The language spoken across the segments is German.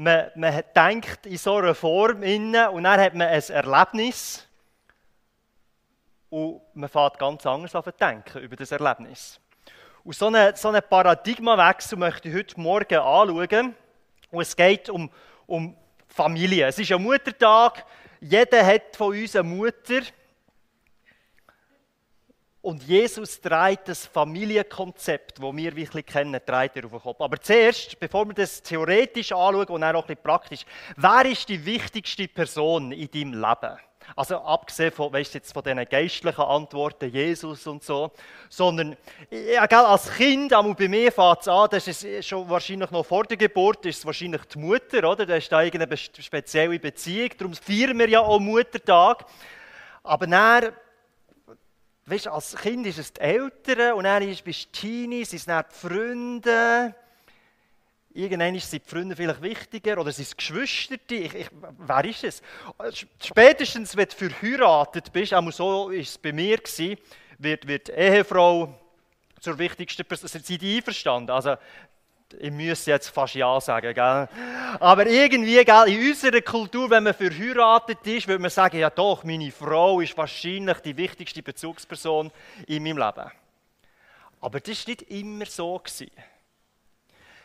man, man denkt in so einer Form innen und dann hat man ein Erlebnis und man fängt ganz anders an denken über das Erlebnis. Und so einen, so einen Paradigmawechsel möchte ich heute Morgen anschauen. Und es geht um, um Familie. Es ist ein Muttertag. Jeder hat von uns eine Mutter. Und Jesus trägt das Familienkonzept, das wir wirklich kennen, trägt er auf den Kopf. Aber zuerst, bevor wir das theoretisch anschauen und dann auch ein bisschen praktisch, wer ist die wichtigste Person in deinem Leben? Also abgesehen von, weißt, jetzt von diesen geistlichen Antworten, Jesus und so, sondern ja, als Kind, einmal bei mir fängt es an, das ist schon wahrscheinlich noch vor der Geburt, ist es wahrscheinlich die Mutter, oder? Da ist da irgendeine spezielle Beziehung, darum feiern wir ja auch Muttertag. Aber dann, weißt, als Kind ist es die Eltern und dann bist du Teenie, sind es dann die Freunde, Irgendwann sind die Freunde vielleicht wichtiger oder sind es Geschwister. Ich, ich, wer ist es? Spätestens, wenn du verheiratet bist, auch so war es bei mir, wird, wird die Ehefrau zur wichtigsten Person. Sind die einverstanden? Also, ich müsste jetzt fast Ja sagen, gell? Aber irgendwie, gell, in unserer Kultur, wenn man verheiratet ist, würde man sagen, ja doch, meine Frau ist wahrscheinlich die wichtigste Bezugsperson in meinem Leben. Aber das war nicht immer so. Gewesen.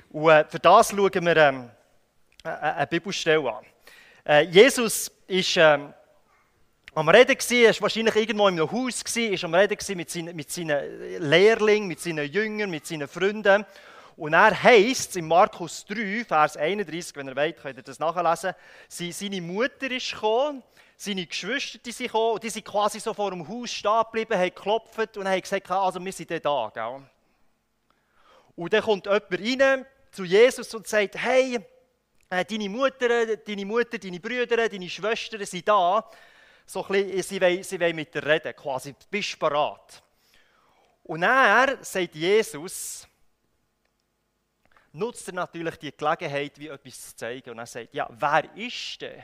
Und äh, für das schauen wir ähm, eine Bibelstelle an. Äh, Jesus ist ähm, am Reden war, er wahrscheinlich irgendwo in einem Haus, ist am Reden mit seinen, mit seinen Lehrlingen, mit seinen Jüngern, mit seinen Freunden. Und er heißt im Markus 3, Vers 31, wenn ihr wollt, könnt ihr das nachlesen, seine Mutter ist gekommen, seine Geschwister die sind gekommen, und die sind quasi so vor dem Haus stehen geblieben, haben geklopft und haben gesagt, also wir sind da. Gell? Und dann kommt jemand rein, zu Jesus und sagt, hey, äh, deine Mutter, deine Mutter, deine Brüder, deine Schwestern sind da. So ein bisschen, sie, wollen, sie wollen mit dir reden, quasi, bist du bereit. Und er sagt Jesus, nutzt er natürlich die Gelegenheit, wie etwas zu zeigen. Und er sagt, ja, wer ist denn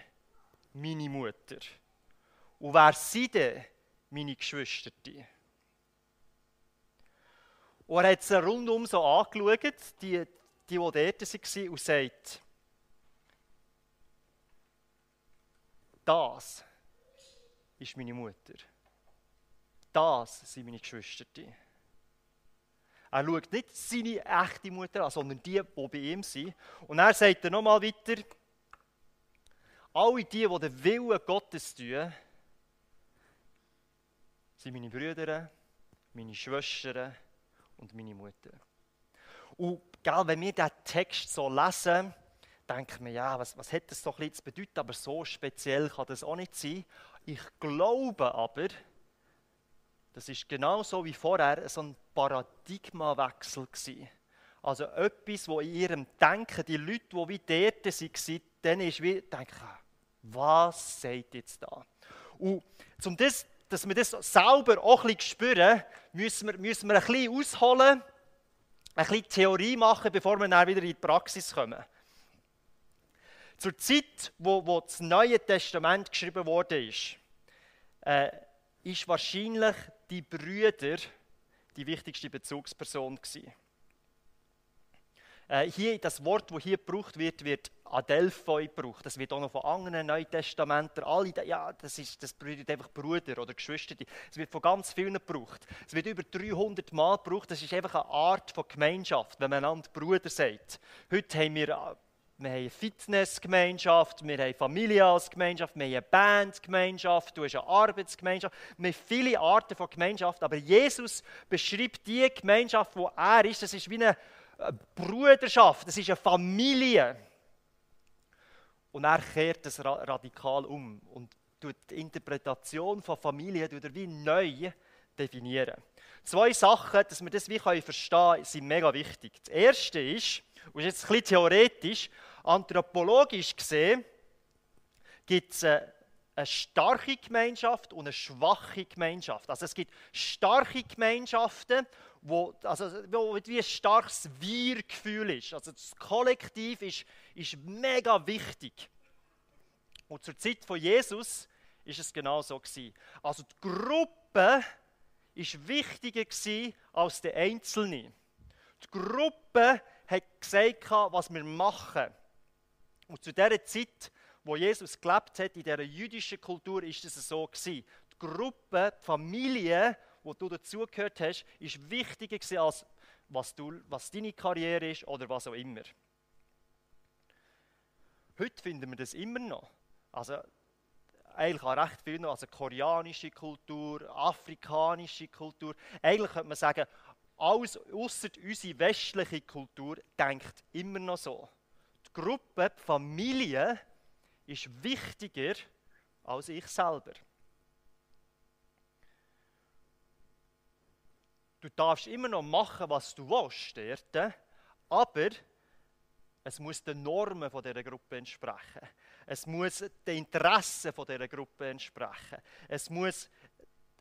meine Mutter? Und wer sind denn meine Geschwister? Und er hat sie rundum so angeschaut, die, die, die dort waren, und sagt, das ist meine Mutter. Das sind meine Geschwister. Er schaut nicht seine echte Mutter an, sondern die, die bei ihm sind. Und er sagt dann nochmal weiter, alle die, die den Willen Gottes tun, sind meine Brüder, meine Schwestern und meine Mutter. Und gell, wenn wir diesen Text so lesen, denken wir, ja, was, was hat das doch ein zu bedeuten, aber so speziell kann das auch nicht sein. Ich glaube aber, das ist genauso wie vorher so ein Paradigmawechsel war. Also etwas, wo in ihrem Denken, die Leute, die wie dort waren, dann ist wie, denken, was sagt jetzt da? Und um das, dass wir das selber auch ein bisschen spüren, müssen wir, müssen wir ein bisschen ausholen ein bisschen Theorie machen, bevor wir dann wieder in die Praxis kommen. Zur Zeit, wo, wo das Neue Testament geschrieben wurde, ist, äh, ist wahrscheinlich die Brüder die wichtigste Bezugsperson gewesen. Äh, hier, das Wort, das hier gebraucht wird, wird Adelphoi gebraucht. Das wird auch noch von anderen Neuen Testamenten. Alle, ja, das, ist, das bedeutet einfach Brüder oder Geschwister. Es wird von ganz vielen gebraucht. Es wird über 300 Mal gebraucht. Das ist einfach eine Art von Gemeinschaft, wenn man einander Brüder sagt. Heute haben wir, wir haben eine Fitnessgemeinschaft, wir haben Familie als Gemeinschaft, wir haben eine Bandgemeinschaft, du hast eine Arbeitsgemeinschaft. Wir haben viele Arten von Gemeinschaft, aber Jesus beschreibt die Gemeinschaft, wo er ist. Das ist wie eine Bruderschaft, das ist eine Familie. Und er kehrt das radikal um und tut die Interpretation von Familie wie neu definieren. Zwei Sachen, dass wir das wie verstehen können, sind mega wichtig. Das erste ist, und ist jetzt ein bisschen theoretisch, anthropologisch gesehen, gibt es eine, starke Gemeinschaft und eine schwache Gemeinschaft. Also es gibt starke Gemeinschaften wo, also, wo wie ein starkes Wir-Gefühl ist. Also das Kollektiv ist, ist mega wichtig. Und zur Zeit von Jesus ist es genau so gewesen. Also die Gruppe ist wichtiger gewesen als der Einzelne. Die Gruppe hat gesagt, was wir machen. Und zu der Zeit, wo Jesus gelebt hat, in dieser jüdischen Kultur, ist es so gewesen. Die Gruppe, die Familie, wo du dazugehört hast, ist wichtiger gewesen, als was, du, was deine Karriere ist oder was auch immer. Heute finden wir das immer noch. Also eigentlich auch recht viel noch, also koreanische Kultur, afrikanische Kultur. Eigentlich könnte man sagen, alles außer unsere westliche Kultur denkt immer noch so. Die Gruppe, die Familie ist wichtiger als ich selber. Du darfst immer noch machen, was du willst, dort, aber es muss den Normen von dieser Gruppe entsprechen. Es muss den Interessen von dieser Gruppe entsprechen. Es muss,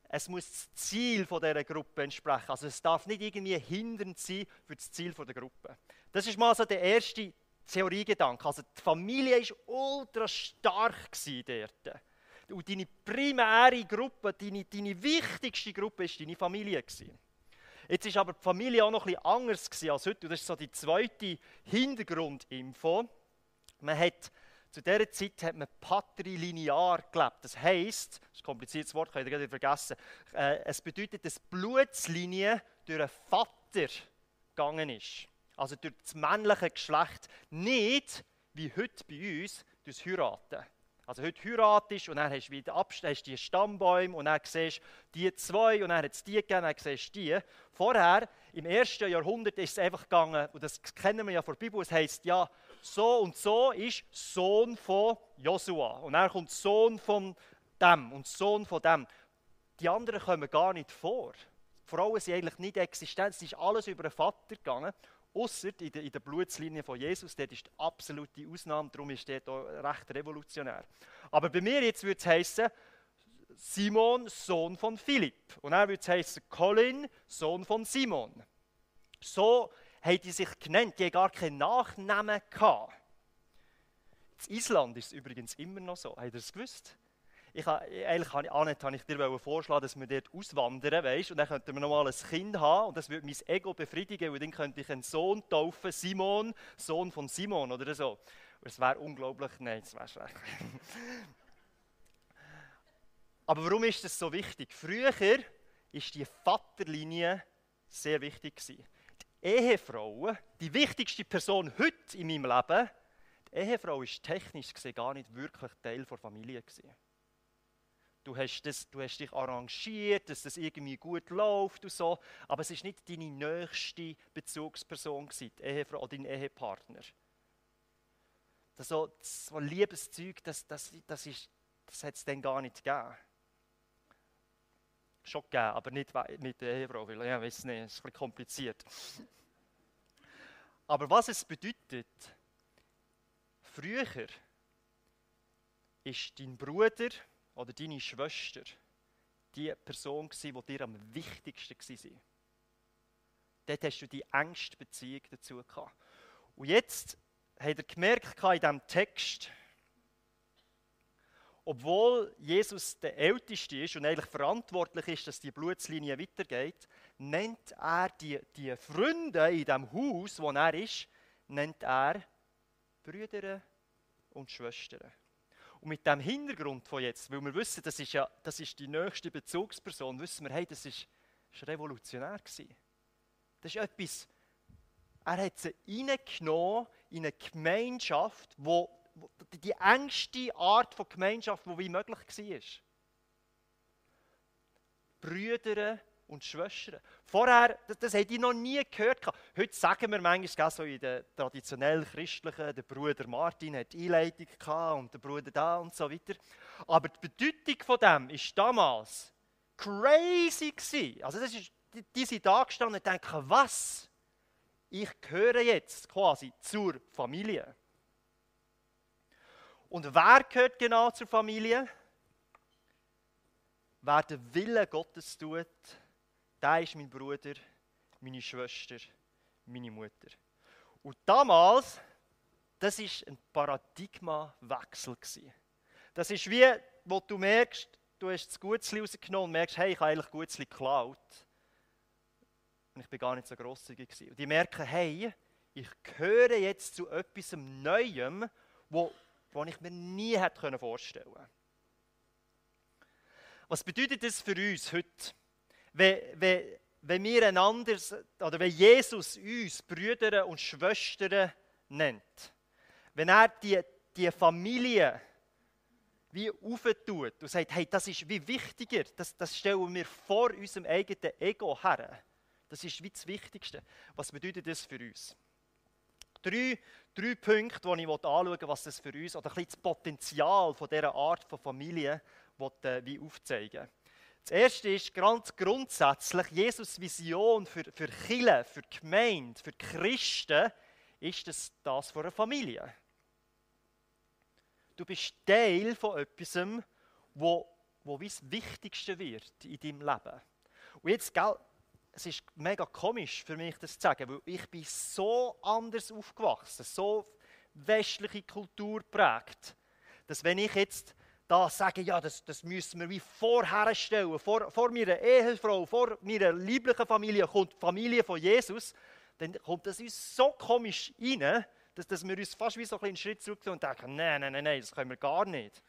es muss das Ziel von dieser Gruppe entsprechen. Also es darf nicht irgendwie hindernd sein für das Ziel der Gruppe. Das ist mal so der erste Theoriegedanke. Also die Familie war ultra stark dort. Und deine primäre Gruppe, deine, deine wichtigste Gruppe, war deine Familie. Jetzt ist aber die Familie auch noch bisschen anders als heute. Und das ist so die zweite Hintergrundinfo. Man hat, zu dieser Zeit hat man patrilinear gelebt. Das heisst, das ist ein kompliziertes Wort, könnt ihr gerade vergessen. Äh, es bedeutet, dass Blutslinie durch einen Vater gegangen ist. Also durch das männliche Geschlecht. Nicht, wie heute bei uns, durch Heiraten. Also heute heiratest und dann hast du hast die Stammbäume und dann siehst du die zwei und dann hat es die gegeben, dann siehst du die. Vorher, im ersten Jahrhundert, ist es einfach gegangen, und das kennen wir ja von der Bibel, es heisst ja, so und so ist Sohn von Josua. Und dann kommt Sohn von dem und Sohn von dem. Die anderen kommen gar nicht vor. Die Frauen sind eigentlich nicht existent, es ist alles über den Vater gegangen. Ausser in der, in der Blutslinie von Jesus, dort ist die absolute Ausnahme, darum ist der recht revolutionär. Aber bei mir jetzt würde es heißen, Simon, Sohn von Philipp. Und dann würde es heißen, Colin, Sohn von Simon. So haben die sich genannt, die gar keinen Nachnamen gehabt. In Island ist es übrigens immer noch so. Habt ihr das gewusst? Ich, eigentlich habe ich, Annette, habe ich dir vorschlagen, dass wir dort auswandern, weißt, und dann könnten wir nochmal ein Kind haben und das würde mein Ego befriedigen, und dann könnte ich einen Sohn taufen, Simon, Sohn von Simon oder so. Es wäre unglaublich, nein, das wäre schlecht. Aber warum ist das so wichtig? Früher ist die Vaterlinie sehr wichtig gewesen. Die Ehefrau, die wichtigste Person heute in meinem Leben, die Ehefrau ist technisch gesehen gar nicht wirklich Teil der Familie gewesen. Du hast, das, du hast dich arrangiert, dass das irgendwie gut läuft und so. Aber es ist nicht deine nächste Bezugsperson, gewesen, die Ehefrau oder dein Ehepartner. Das, so, das so Liebeszeug, das, das, das, das hat es dann gar nicht gegeben. Schon gegeben, aber nicht mit der Ehefrau, weil ja, weiß nicht, es ist ein bisschen kompliziert. Aber was es bedeutet, früher ist dein Bruder oder deine Schwester die Person gewesen, die dir am wichtigsten war. Dort hast du die engste Beziehung dazu gehabt. Und jetzt hat er gemerkt in diesem Text, obwohl Jesus der Älteste ist und eigentlich verantwortlich ist, dass die Blutslinie weitergeht, nennt er die, die Freunde in dem Haus, wo er ist, nennt er Brüder und Schwestern. Und mit dem Hintergrund von jetzt, weil wir wissen, das ist ja das ist die nächste Bezugsperson, wissen wir, hey, das ist, das ist revolutionär gewesen. Das ist etwas, er hat sie reingenommen in eine Gemeinschaft, wo, wo die engste Art von Gemeinschaft, die wie möglich war. Brüder und Schwestern. Vorher, das, das hätte ich noch nie gehört. Heute sagen wir manchmal, so in der traditionell christlichen, der Bruder Martin hat Einleitung gehabt und der Bruder da und so weiter. Aber die Bedeutung von dem ist damals crazy gewesen. Also das ist, die, die sind da gestanden und denken, was? Ich gehöre jetzt quasi zur Familie. Und wer gehört genau zur Familie? Wer den Willen Gottes tut, der ist mein Bruder, meine Schwester, meine Mutter. Und damals, das ist ein Paradigmawechsel Das ist wie, wo du merkst, du hast das Gutzli rausgenommen und merkst, hey, ich habe eigentlich Gutzli geklaut. Und ich bin gar nicht so grosszügig. Und die merken, hey, ich gehöre jetzt zu etwas Neuem wo, wo ich mir nie hätte vorstellen können. Was bedeutet das für uns heute? Wenn, wenn, wenn wir einander, oder wenn Jesus uns Brüder und Schwestern nennt, wenn er die, die Familie wie auftut und sagt, hey, das ist wie wichtiger, das, das stellen wir vor unserem eigenen Ego her. Das ist wie das Wichtigste. Was bedeutet das für uns? Drei, drei Punkte, die ich anschauen will, was das für uns, oder ein bisschen das Potenzial von dieser Art von Familie will, äh, wie aufzeigen Das erste ist ganz grundsätzlich, Jesus Vision für, für Kirche, für die Gemeinde, für die Christen, ist das, das von einer Familie. Du bist Teil von etwas, wo, wo das Wichtigste wird in deinem Leben. Und jetzt, gell, es ist mega komisch für mich, das zu sagen, weil ich bin so anders aufgewachsen, so westliche Kultur prägt, dass wenn ich jetzt da sage, ja, das, das müssen wir wie vorher stellen, vor, vor meiner Ehefrau, vor meiner lieblichen Familie kommt die Familie von Jesus, dann kommt das uns so komisch rein, dass, dass wir uns fast wie so einen Schritt zurück und denken, nein, nein, nein, nein, das können wir gar nicht.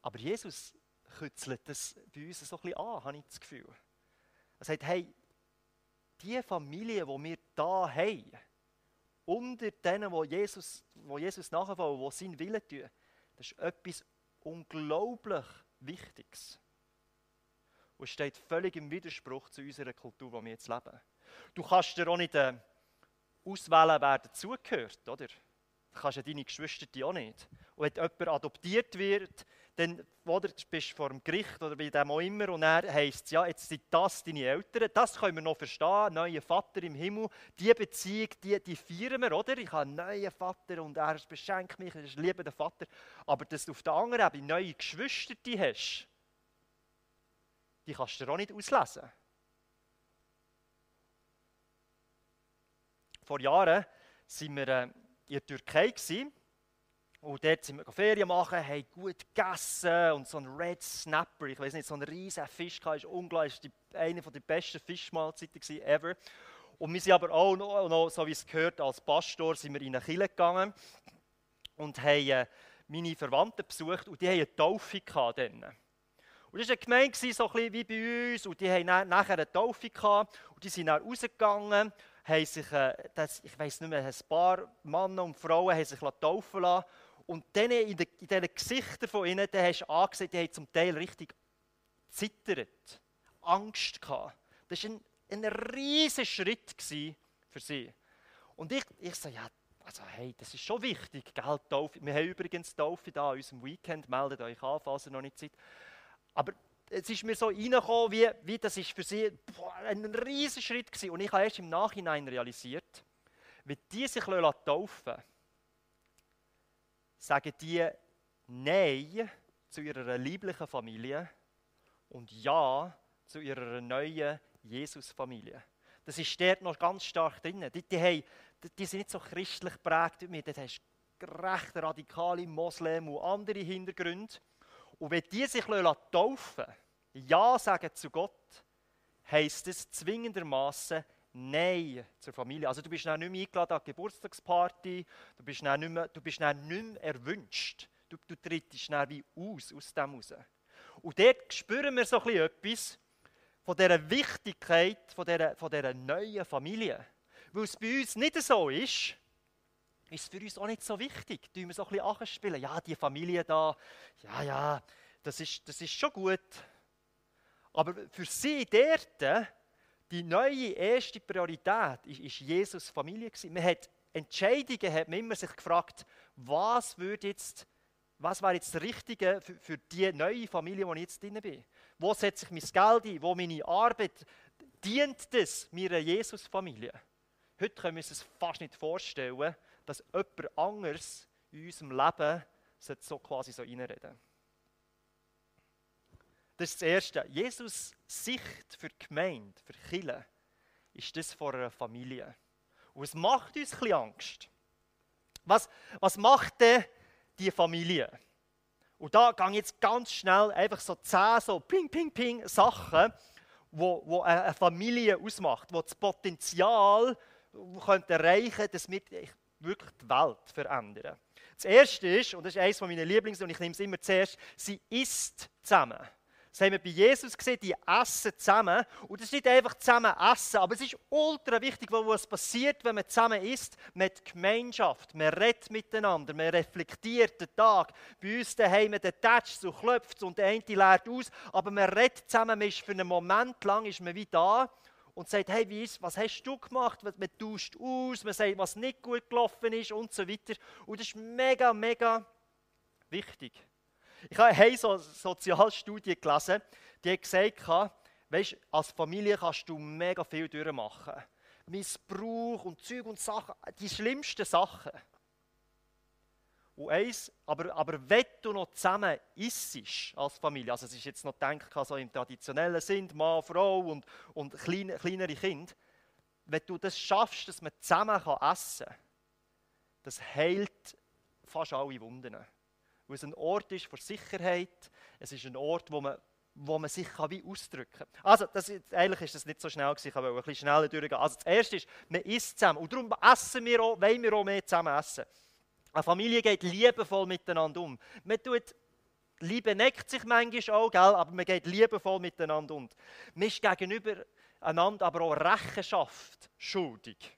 Aber Jesus kützelt das bei uns so ein bisschen an, habe ich das Gefühl. Er sagt, hey, die Familie, die wir da haben, unter denen, wo Jesus, wo Jesus nachfolgen, wo seinen Willen tun, das ist etwas unglaublich Wichtiges. Und steht völlig im Widerspruch zu unserer Kultur, wo wir jetzt leben. Du kannst dir auch nicht äh, auswählen, wer dazugehört, oder? Du kannst ja deine Geschwister auch nicht. Und wenn jemand adoptiert wird, dann oder, du bist vor dem Gericht oder bei dem auch immer und er heisst ja, jetzt sind das deine Eltern, das können wir noch verstehen, neuer Vater im Himmel, die Beziehung, die, die feiern wir, oder? Ich habe einen neuen Vater und er beschenkt mich, ich liebe den Vater. Aber dass du auf der anderen Ebene neue Geschwister hast, die kannst du auch nicht auslesen. Vor Jahren waren wir äh, in der Türkei. Gewesen. Und dort sind wir Ferien machen, haben gut gegessen und so ein Red Snapper, ich weiß nicht, so ein riesiger Fisch, ist unglaublich, war eine der besten Fischmahlzeiten ever. Und wir sind aber auch noch, noch, so wie es gehört, als Pastor sind wir in eine Kirche gegangen und haben äh, meine Verwandten besucht und die hatten eine Taufe gehabt. Dann. Und das war eine Gemeinde, so ein bisschen wie bei uns, und die haben nachher eine Taufe gehabt und die sind dann rausgegangen haben sich, äh, das, ich weiß nicht mehr, ein paar Männer und Frauen haben sich taufen lassen und dann in, in diesen Gesichtern von ihnen, da hast du angesehen, die haben zum Teil richtig zittert, Angst gehabt. Das war ein, ein riesiger Schritt für sie. Und ich, ich so, ja, also hey, das ist schon wichtig, gell, Taufe. Wir haben übrigens Taufe da an unserem Weekend, meldet euch an, falls ihr noch nicht seid. Aber es ist mir so reingekommen, wie, wie das ist für sie boah, ein riesiger Schritt gewesen. Und ich habe erst im Nachhinein realisiert, wenn die sich taufen lassen, sagen die Nein zu ihrer lieblichen Familie und Ja zu ihrer neuen Jesus-Familie. Das ist dort noch ganz stark drin. Die, die, haben, die sind nicht so christlich geprägt wie mir. Dort hast du recht radikale Moslem und andere Hintergründe. Und wenn die sich taufen Ja sagen zu Gott, heisst es zwingendermaßen Nein zur Familie. Also du bist dann nicht mehr eingeladen an die Geburtstagsparty, du bist dann nicht mehr, du bist dann nicht mehr erwünscht. Du, du trittst dann wie aus, aus dem raus. Und dort spüren wir so etwas von dieser Wichtigkeit von dieser, von dieser neuen Familie. Weil es bei uns nicht so ist, ist es für uns auch nicht so wichtig. Tun wir so ein bisschen anspielen. Ja, die Familie da, ja, ja, das ist, das ist schon gut. Aber für sie dort die neue erste Priorität ist, ist Jesus Familie gewesen. Man hat Entscheidungen hat man immer sich gefragt, was würde jetzt, was wäre jetzt das Richtige für, für die neue Familie, wo ich jetzt drin bin? Wo setze ich mein Geld ein? Wo meine Arbeit? Dient das meiner Jesus-Familie? Heute können wir uns es fast nicht vorstellen, dass jemand anderes in unserem Leben so quasi so reinreden das ist das Erste. Jesus Sicht für die Gemeinde, für Kirche, ist das vor einer Familie. Und es macht uns ein bisschen Angst. Was, was macht denn die Familie? Und da gehe ich jetzt ganz schnell einfach so zehn so ping, ping, ping Sachen, wo, wo eine Familie ausmacht, wo das Potenzial könnte erreichen, dass wir wirklich die Welt verändern. Das erste ist, und das ist eines meiner Lieblings, und ich nehme es immer zuerst, sie isst zusammen. Das haben wir bei Jesus gesehen, die essen zusammen. Und es ist nicht einfach zusammen essen, aber es ist ultra wichtig, was passiert, wenn man zusammen isst, mit Gemeinschaft. Man redet miteinander, man reflektiert den Tag. Bei uns daheim, der tätscht so klopft und der eine lernt aus, aber man redet zusammen, man ist für einen Moment lang ist man wie da und sagt, hey, wie ist, was hast du gemacht? Man tauscht aus, man sagt, was nicht gut gelaufen ist und so weiter. Und das ist mega, mega wichtig. Ich habe eine so Sozialstudie gelesen, die hat gesagt, weißt, als Familie kannst du mega viel durchmachen. Missbrauch und Zeug und Sachen, die schlimmsten Sachen. Und eins, aber, aber wenn du noch zusammen isst als Familie, also es ist jetzt noch gedacht, so im traditionellen Sinn, Mann, Frau und, und kleine, kleinere Kinder, wenn du das schaffst, dass man zusammen essen kann, das heilt fast alle Wunden weil es ein Ort ist für Sicherheit, es ist ein Ort, wo man, wo man sich kann wie ausdrücken kann. Also, das, eigentlich ist das nicht so schnell gewesen, ich wollte ein bisschen schneller durchgehen. Also, das Erste ist, man isst zusammen und darum essen wir auch, wollen wir auch mehr zusammen essen. Eine Familie geht liebevoll miteinander um. Man tut Liebe neckt sich manchmal auch, gell? aber man geht liebevoll miteinander um. Man ist gegenüber einander aber auch Rechenschaft schuldig.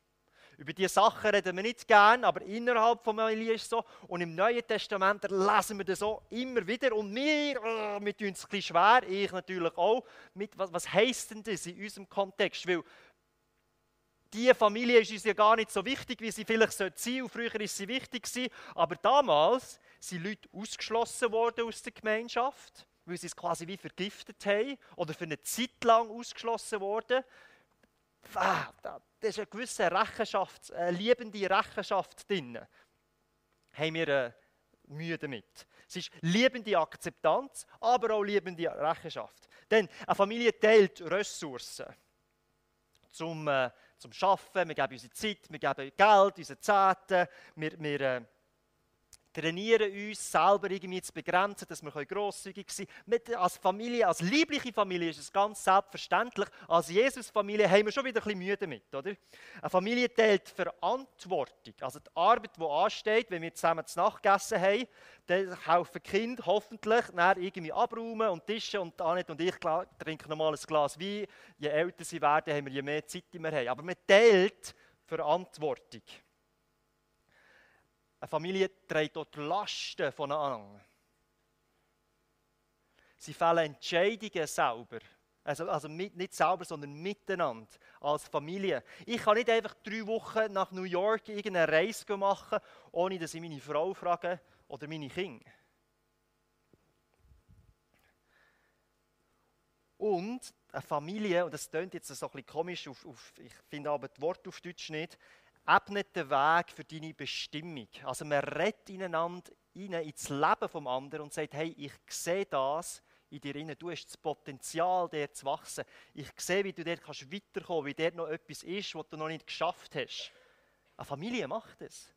Über diese Sachen reden wir nicht gern, aber innerhalb von Familie ist es so. Und im Neuen Testament lesen wir das so immer wieder. Und wir, oh, wir tun es ein bisschen schwer, ich natürlich auch. Mit, was, was heisst denn das in unserem Kontext? Weil diese Familie ist uns ja gar nicht so wichtig, wie sie vielleicht sein sollte. Und früher ist sie wichtig gewesen. Aber damals sind Leute ausgeschlossen worden aus der Gemeinschaft, weil sie es quasi wie vergiftet haben oder für eine Zeit lang ausgeschlossen worden ah, da ist eine gewisse Rechenschaft, eine liebende Rechenschaft drin. Haben wir äh, Mühe damit. Es ist liebende Akzeptanz, aber auch liebende Rechenschaft. Denn eine Familie teilt Ressourcen zum, äh, zum Arbeiten. Wir geben unsere Zeit, wir geben Geld, unsere Zeiten, wir, wir äh, trainieren uns selber irgendwie zu begrenzen, dass wir grosszügig sein können. Als Familie, als liebliche Familie ist es ganz selbstverständlich. Als Jesus-Familie haben wir schon wieder ein bisschen Mühe damit. Oder? Eine Familie teilt Verantwortung. Also die Arbeit, die ansteht, wenn wir zusammen zu Nacht gegessen haben, dann kaufen Kinder hoffentlich irgendwie abräumen und Tische und Annette und ich trinken nochmal ein Glas Wein. Je älter sie werden, haben wir, je mehr Zeit wir haben. Aber man teilt Verantwortung. Eine Familie trägt dort Lasten voneinander. Sie fällen Entscheidungen selber. Also, also mit, nicht selber, sondern miteinander als Familie. Ich kann nicht einfach drei Wochen nach New York irgendeine Reise machen, ohne dass ich meine Frau frage oder meine Kinder. Und eine Familie, und das klingt jetzt so ein bisschen komisch, auf, auf, ich finde aber das Wort auf Deutsch nicht, ebnet den Weg für deine Bestimmung. Also man redet ineinander rein ins Leben vom anderen und sagt, hey, ich sehe das in dir rein. Du hast das Potenzial, der zu wachsen. Ich sehe, wie du dort kannst weiterkommen, wie dort noch etwas ist, was du noch nicht geschafft hast. Eine Familie macht das.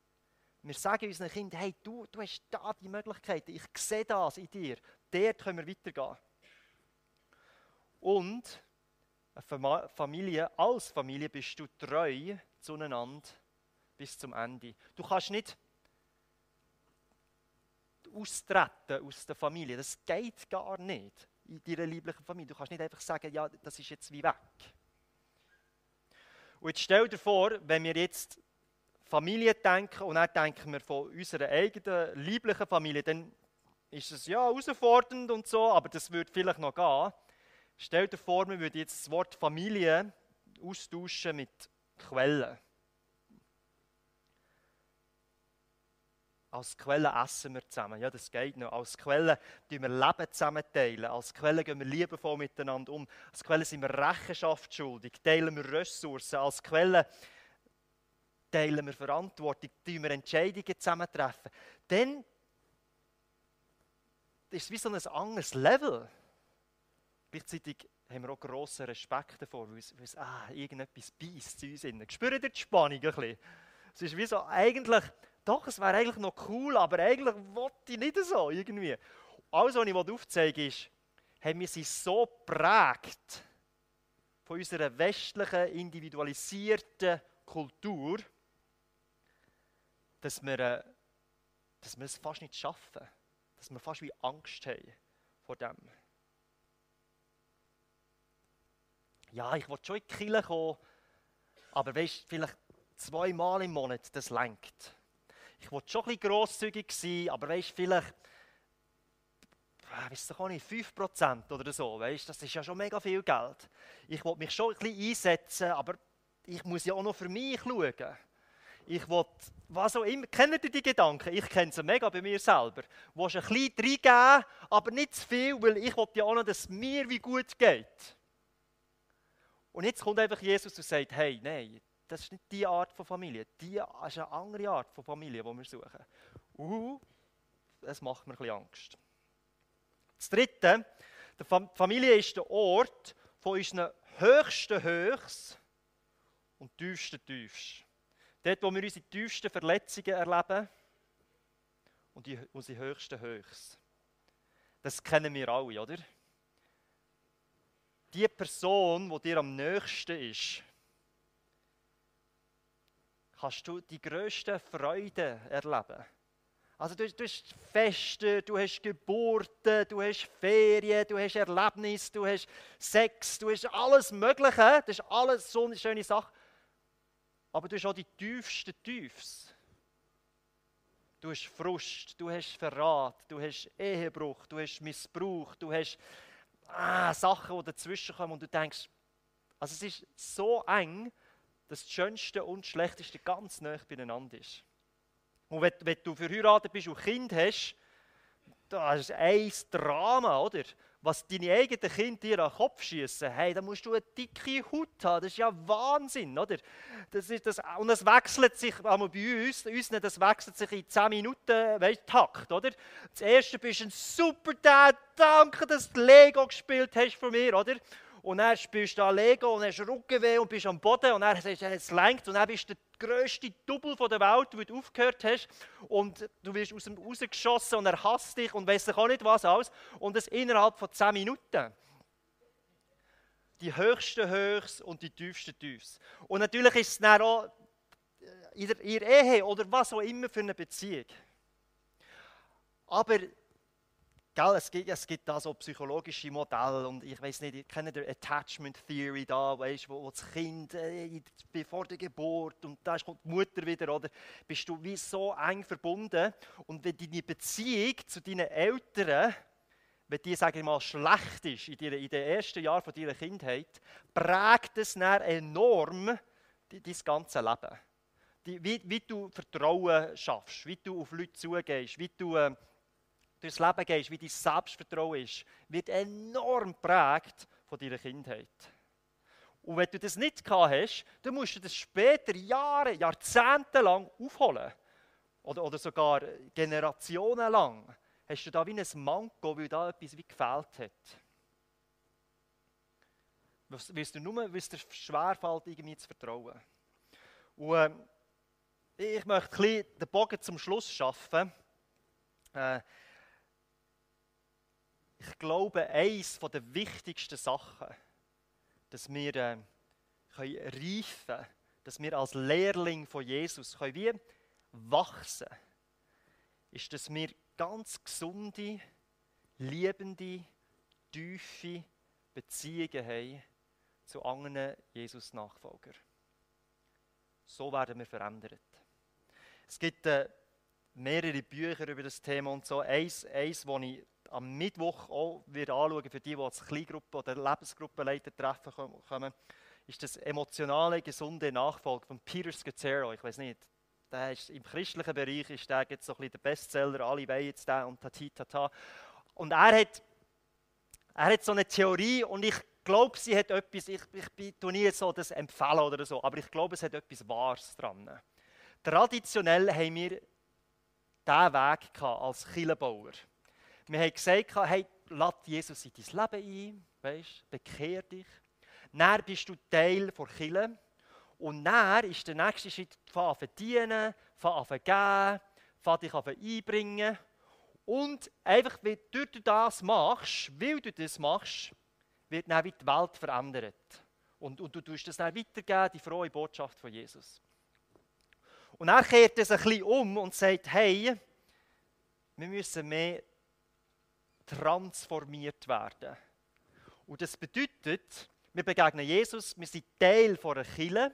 Wir sagen unseren Kindern, hey, du, du hast da die Möglichkeiten. Ich sehe das in dir. Dort können wir weitergehen. Und eine Familie, als Familie bist du treu zueinander bis zum Ende. Du kannst nicht austreten aus der Familie. Das geht gar nicht in deiner lieblichen Familie. Du kannst nicht einfach sagen, ja, das ist jetzt wie weg. Und jetzt stell dir vor, wenn wir jetzt Familie denken und dann denken wir von unserer eigenen lieblichen Familie, dann ist es ja herausfordernd und so, aber das würde vielleicht noch gehen. Stell dir vor, wir würden jetzt das Wort Familie austauschen mit Quellen. Als Quelle essen wir zusammen. Ja, das geht noch. Als Quelle teilen wir Leben zusammen. Teilen. Als Quelle gehen wir liebevoll miteinander um. Als Quelle sind wir Rechenschaft schuldig. Teilen wir Ressourcen. Als Quelle teilen wir Verantwortung. Teilen wir Entscheidungen zusammentreffen. Dann ist es wie so ein anderes Level. Gleichzeitig haben wir auch grossen Respekt davor, weil es, weil es ah, irgendetwas beißt zu uns. Spürt ihr die Spannung ein bisschen? Es ist wie so, eigentlich, doch, es wäre eigentlich noch cool, aber eigentlich wollte ich nicht so irgendwie. Alles, was ich aufzeigen ist, haben wir sie so prägt von unserer westlichen, individualisierten Kultur, dass wir, äh, dass wir es fast nicht schaffen. Dass wir fast wie Angst haben vor dem. Ja, ich will schon in die Kirche kommen, aber weißt, vielleicht zweimal im Monat, das lenkt. Ich will schon ein bisschen grosszügig sein, aber weißt, vielleicht weißt du, nicht, 5% oder so, weißt, das ist ja schon mega viel Geld. Ich will mich schon ein bisschen einsetzen, aber ich muss ja auch noch für mich schauen. Ich will, was auch immer, kennt ihr die Gedanken? Ich kenne sie mega bei mir selber. Du willst ein bisschen reingeben, aber nicht zu viel, weil ich will ja auch noch, dass es mir wie gut geht. Und jetzt kommt einfach Jesus und sagt, hey, nein, das ist nicht die Art von Familie. Die ist eine andere Art von Familie, die wir suchen. Uh, das macht mir ein bisschen Angst. Das Dritte, die Familie ist der Ort von unseren höchsten Höchst und tiefsten Tiefst. Dort, wo wir unsere tiefsten Verletzungen erleben und unsere höchsten Höchst. Das kennen wir alle, oder? Die Person, die dir am nächsten ist, kannst du die grösste Freude erleben. Also du, du hast Feste, du hast Geburten, du hast Ferien, du hast Erlebnisse, du hast Sex, du hast alles Mögliche, das ist alles so eine schöne Sache. Aber du hast auch die tiefsten Tiefs. Du hast Frust, du hast Verrat, du hast Ehebruch, du hast Missbrauch, du hast ah, Sachen, die dazwischen kommen und du denkst, also es ist so eng, dass das Schönste und das Schlechteste ganz nah beieinander ist. Und wenn, wenn du verheiratet bist und Kind hast, das ist ein Drama, oder? Was deine eigenen Kinder dir an den Kopf schießen, hey, da musst du eine dicke Haut haben. Das ist ja Wahnsinn, oder? Das ist das, und es wechselt sich, aber bei uns, uns das wechselt sich in 10 Minuten weißt, Takt, oder? Das erste bist du ein super Dad, danke, dass du Lego gespielt hast von mir, oder? Und dann spielst du da Lego und hast Rückenweh und bist am Boden und dann sagst du, es lenkt und dann bist du der grösste Double der Welt, wo du aufgehört hast und du wirst aus dem rausgeschossen und er hasst dich und weiss auch nicht was alles und das innerhalb von 10 Minuten. Die höchsten Höchst und die tiefsten Tiefs. Und natürlich ist es dann auch in der Ehe oder was auch immer für eine Beziehung. Aber Gell, es, gibt, es gibt da so psychologische Modelle und ich weiß nicht, ich kenne die Attachment Theory da, weißt, wo, wo das Kind äh, bevor der Geburt und da kommt die Mutter wieder, oder bist du wie so eng verbunden und wenn deine Beziehung zu deinen Eltern, wenn die, sage ich mal, schlecht ist in, deiner, in den ersten Jahren von deiner Kindheit, prägt es dann enorm dein ganzes Leben. Die, wie, wie du Vertrauen schaffst, wie du auf Leute zugehst, wie du... Äh, durchs Leben gehst, wie dein Selbstvertrauen ist, wird enorm geprägt von deiner Kindheit. Und wenn du das nicht gehabt hast, dann musst du das später Jahre, Jahrzehnte lang aufholen. Oder, oder sogar Generationen lang. Hast du da wie ein Manko, weil da etwas wie gefehlt hat. Weil dir nur weil es dir schwerfällt, irgendwie zu vertrauen. Und äh, ich möchte ein den Bogen zum Schluss schaffen. Äh, ich glaube, eines der wichtigsten Sachen, dass wir äh, können reifen können, dass wir als Lehrling von Jesus können wie wachsen ist, dass wir ganz gesunde, liebende, tiefe Beziehungen haben zu anderen Jesus-Nachfolgern. So werden wir verändert. Es gibt äh, mehrere Bücher über das Thema und so. Eins, eins das ich am Mittwoch auch wieder anschauen, für die, die als Kleingruppe- oder Lebensgruppenleiter treffen kommen, ist das emotionale, gesunde Nachfolge von Peter Scazzaro. Ich weiß nicht, der ist, im christlichen Bereich ist der jetzt so ein bisschen der Bestseller, alle wollen jetzt den und tati tata. Und er hat, er hat so eine Theorie und ich glaube, sie hat etwas, ich, ich bin nie so das empfehlen oder so, aber ich glaube, es hat etwas Wahres dran. Traditionell haben wir diesen Weg als Killenbauer. Wir haben gesagt, hey, lass Jesus in dein Leben ein, weißt, bekehr dich. Dann bist du Teil der Kirche. Und dann ist der nächste Schritt, fang an verdienen, fang an geben, fang dich an einbringen. Und einfach, weil du das machst, weil du das machst, wird dann die Welt verändert. Und, und du tust das dann weitergeben, die frohe Botschaft von Jesus. Und dann kehrt sich ein bisschen um und sagt, hey, wir müssen mehr transformiert werden. Und das bedeutet, wir begegnen Jesus, wir sind Teil von einer Kirche,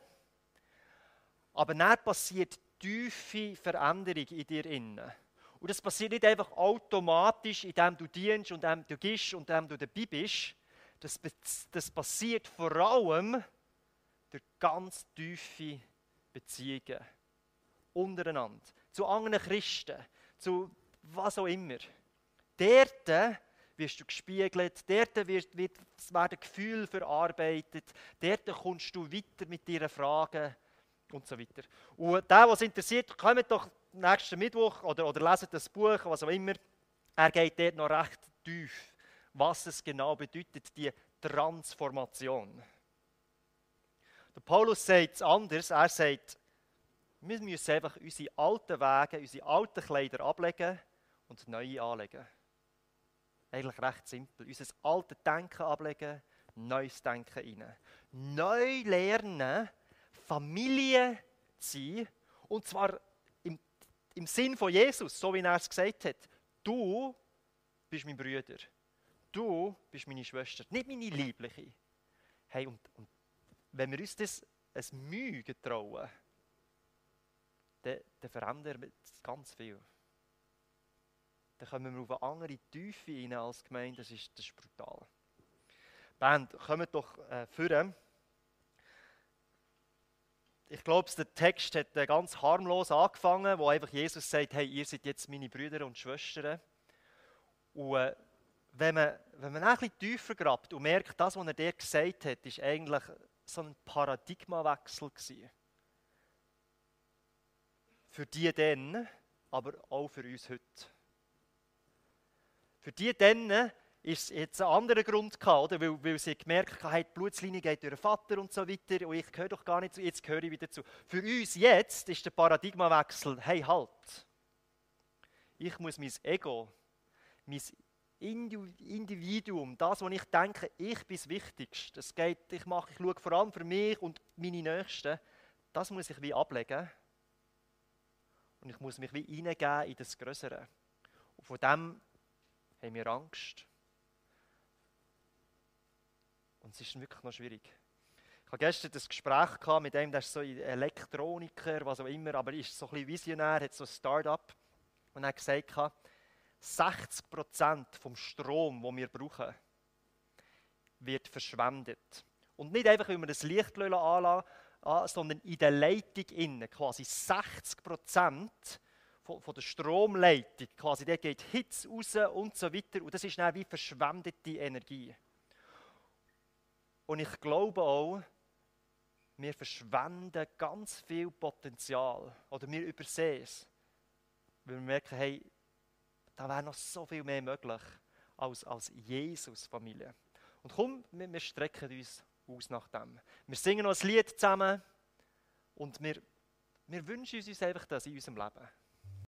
aber dann passiert tiefe Veränderung in dir innen. Und das passiert nicht einfach automatisch, indem du dienst und indem du gehst und indem du dabei bist. Das, das passiert vor allem durch ganz tiefe Beziehungen untereinander, zu anderen Christen, zu was auch immer. Dort wirst du gespiegelt, dort wird, wird, werden Gefühle verarbeitet, dort kommst du weiter mit deinen Fragen und so weiter. Und der, was interessiert, kommt doch nächsten Mittwoch oder, oder leset das Buch, was auch immer. Er geht dort noch recht tief, was es genau bedeutet, die Transformation. Der Paulus sagt es anders. Er sagt, wir müssen einfach unsere alten Wege, unsere alten Kleider ablegen und neue anlegen. Eigentlich recht simpel. Unser altes Denken ablegen, neues Denken rein. Neu lernen, Familie zu sein. Und zwar im, im Sinn von Jesus, so wie er es gesagt hat. Du bist mein Bruder. Du bist meine Schwester, nicht meine Liebliche. Hey, und, und wenn wir uns das ein Mühe trauen, dann, dann verändern wir ganz viel. Dann kommen wir auf eine andere Tiefe rein als Gemeinde, das ist, das ist brutal. Band, kommt doch äh, führen. Ich glaube, der Text hat äh, ganz harmlos angefangen, wo einfach Jesus sagt, hey, ihr seid jetzt meine Brüder und Schwestern. Und äh, wenn, man, wenn man ein bisschen tiefer grabt und merkt, das, was er dir gesagt hat, ist eigentlich so ein Paradigmawechsel gewesen. Für die dann, aber auch für uns heute. Für die dann ist es jetzt ein anderer Grund gehabt, oder? Weil, weil sie gemerkt haben, die Blutslinie geht durch den Vater und so weiter und ich gehöre doch gar nicht zu, jetzt gehöre ich wieder zu. Für uns jetzt ist der Paradigmawechsel, hey halt, ich muss mein Ego, mein Individuum, das, was ich denke, ich bin das Wichtigste, das geht, ich, mache, ich schaue vor allem für mich und meine Nächsten, das muss ich wie ablegen. Und ich muss mich wie hineingeben in das Größere. Und von dem haben wir Angst. Und es ist wirklich noch schwierig. Ich hatte gestern das Gespräch mit einem, der ist so ein Elektroniker, was auch immer, aber ist so ein bisschen visionär, hat so ein Start-up. Und er hat gesagt, 60% vom Strom, den wir brauchen, wird verschwendet. Und nicht einfach, weil wir das Licht anlassen, sondern in der Leitung innen. Quasi 60 von, von der Stromleitung, quasi, der geht Hitze raus und so weiter. Und das ist dann wie verschwendete Energie. Und ich glaube auch, wir verschwenden ganz viel Potenzial. Oder wir übersehen es. Weil wir merken, hey, da wäre noch so viel mehr möglich als, als Jesus-Familie. Und komm, wir, wir strecken uns aus nach dem. Wir singen noch ein Lied zusammen und wir, wir wünschen uns einfach das in unserem Leben.